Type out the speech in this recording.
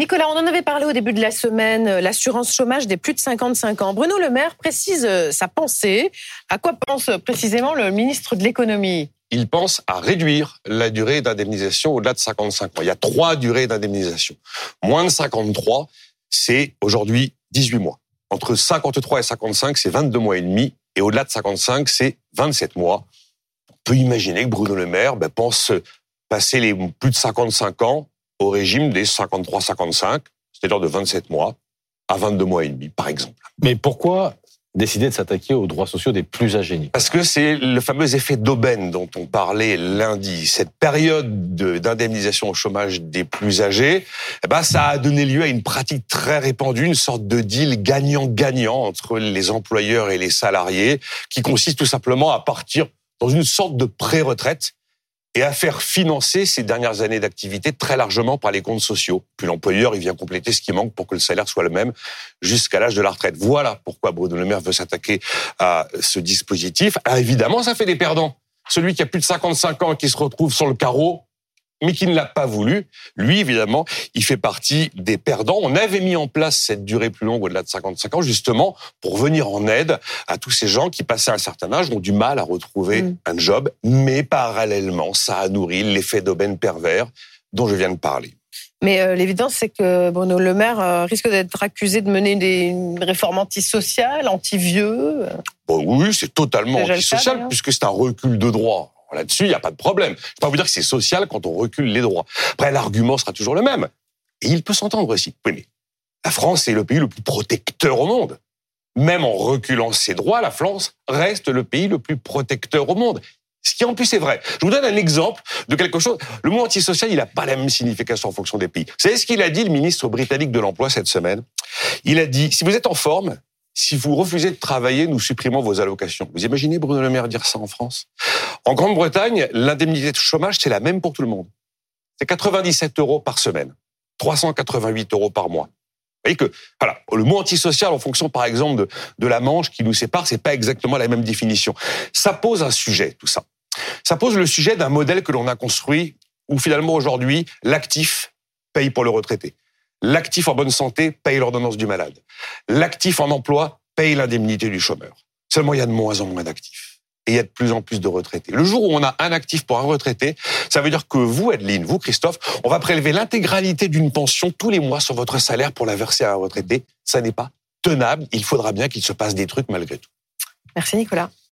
Nicolas, on en avait parlé au début de la semaine, euh, l'assurance chômage des plus de 55 ans. Bruno Le Maire précise euh, sa pensée. À quoi pense précisément le ministre de l'économie? Il pense à réduire la durée d'indemnisation au-delà de 55 ans. Il y a trois durées d'indemnisation. Moins de 53, c'est aujourd'hui 18 mois. Entre 53 et 55, c'est 22 mois et demi. Et au-delà de 55, c'est 27 mois. On peut imaginer que Bruno Le Maire ben, pense passer les plus de 55 ans au régime des 53-55, c'est-à-dire de 27 mois à 22 mois et demi, par exemple. Mais pourquoi décider de s'attaquer aux droits sociaux des plus âgés Parce que c'est le fameux effet d'aubaine dont on parlait lundi. Cette période d'indemnisation au chômage des plus âgés, eh ben, ça a donné lieu à une pratique très répandue, une sorte de deal gagnant-gagnant entre les employeurs et les salariés, qui consiste tout simplement à partir dans une sorte de pré-retraite et à faire financer ces dernières années d'activité très largement par les comptes sociaux. Puis l'employeur, il vient compléter ce qui manque pour que le salaire soit le même jusqu'à l'âge de la retraite. Voilà pourquoi Bruno Le Maire veut s'attaquer à ce dispositif. Ah, évidemment, ça fait des perdants. Celui qui a plus de 55 ans et qui se retrouve sur le carreau, mais qui ne l'a pas voulu. Lui, évidemment, il fait partie des perdants. On avait mis en place cette durée plus longue au-delà de 55 ans, justement, pour venir en aide à tous ces gens qui, passés un certain âge, ont du mal à retrouver mm. un job. Mais parallèlement, ça a nourri l'effet d'aubaine pervers dont je viens de parler. Mais euh, l'évidence, c'est que Bruno Le Maire euh, risque d'être accusé de mener des réformes antisociales, anti-vieux. Bon, oui, c'est totalement antisocial, puisque c'est un recul de droit. Là-dessus, il n'y a pas de problème. Je ne vais pas vous dire que c'est social quand on recule les droits. Après, l'argument sera toujours le même. Et il peut s'entendre aussi. Oui, mais la France est le pays le plus protecteur au monde. Même en reculant ses droits, la France reste le pays le plus protecteur au monde. Ce qui en plus est vrai. Je vous donne un exemple de quelque chose. Le mot antisocial, il n'a pas la même signification en fonction des pays. Vous savez ce qu'il a dit le ministre britannique de l'Emploi cette semaine? Il a dit, si vous êtes en forme, si vous refusez de travailler, nous supprimons vos allocations. Vous imaginez Bruno Le Maire dire ça en France? En Grande-Bretagne, l'indemnité de chômage, c'est la même pour tout le monde. C'est 97 euros par semaine, 388 euros par mois. Vous voyez que, voilà, le mot antisocial en fonction, par exemple, de, la manche qui nous sépare, c'est pas exactement la même définition. Ça pose un sujet, tout ça. Ça pose le sujet d'un modèle que l'on a construit où finalement aujourd'hui, l'actif paye pour le retraité. L'actif en bonne santé paye l'ordonnance du malade. L'actif en emploi paye l'indemnité du chômeur. Seulement, il y a de moins en moins d'actifs. Et il y a de plus en plus de retraités. Le jour où on a un actif pour un retraité, ça veut dire que vous, Adeline, vous, Christophe, on va prélever l'intégralité d'une pension tous les mois sur votre salaire pour la verser à un retraité. Ça n'est pas tenable. Il faudra bien qu'il se passe des trucs malgré tout. Merci, Nicolas.